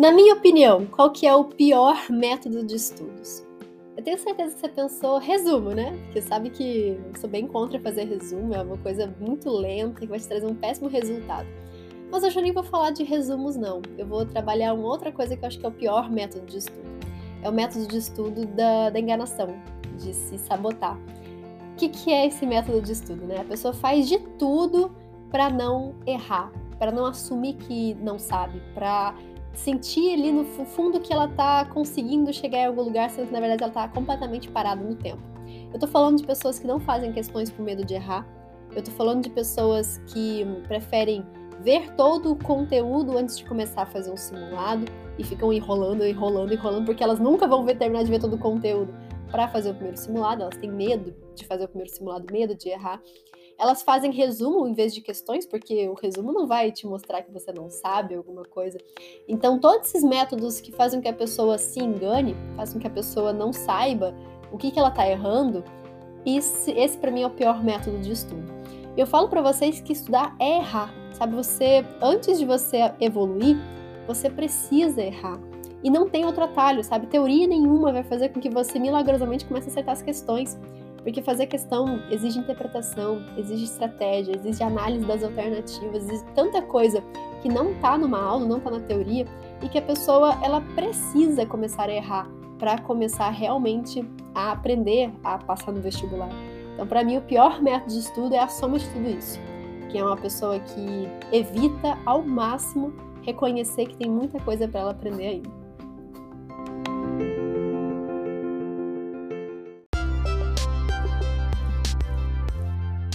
Na minha opinião, qual que é o pior método de estudos? Eu tenho certeza que você pensou resumo, né? Porque sabe que eu sou bem contra fazer resumo, é uma coisa muito lenta que vai te trazer um péssimo resultado. Mas hoje eu nem vou falar de resumos, não. Eu vou trabalhar uma outra coisa que eu acho que é o pior método de estudo. É o método de estudo da, da enganação, de se sabotar. O que, que é esse método de estudo, né? A pessoa faz de tudo para não errar, para não assumir que não sabe, para sentir ali no fundo que ela tá conseguindo chegar em algum lugar, sendo que na verdade ela tá completamente parada no tempo. Eu tô falando de pessoas que não fazem questões por medo de errar. Eu tô falando de pessoas que preferem ver todo o conteúdo antes de começar a fazer um simulado e ficam enrolando, enrolando, enrolando, porque elas nunca vão ver, terminar de ver todo o conteúdo para fazer o primeiro simulado, elas têm medo de fazer o primeiro simulado, medo de errar. Elas fazem resumo em vez de questões, porque o resumo não vai te mostrar que você não sabe alguma coisa. Então, todos esses métodos que fazem que a pessoa se engane, fazem com que a pessoa não saiba o que, que ela está errando, esse, esse para mim é o pior método de estudo. Eu falo para vocês que estudar é errar, sabe? Você, antes de você evoluir, você precisa errar. E não tem outro atalho, sabe? Teoria nenhuma vai fazer com que você milagrosamente comece a acertar as questões. Porque fazer questão exige interpretação, exige estratégia, exige análise das alternativas, exige tanta coisa que não está numa aula, não está na teoria, e que a pessoa ela precisa começar a errar para começar realmente a aprender a passar no vestibular. Então, para mim, o pior método de estudo é a soma de tudo isso, que é uma pessoa que evita ao máximo reconhecer que tem muita coisa para ela aprender ainda.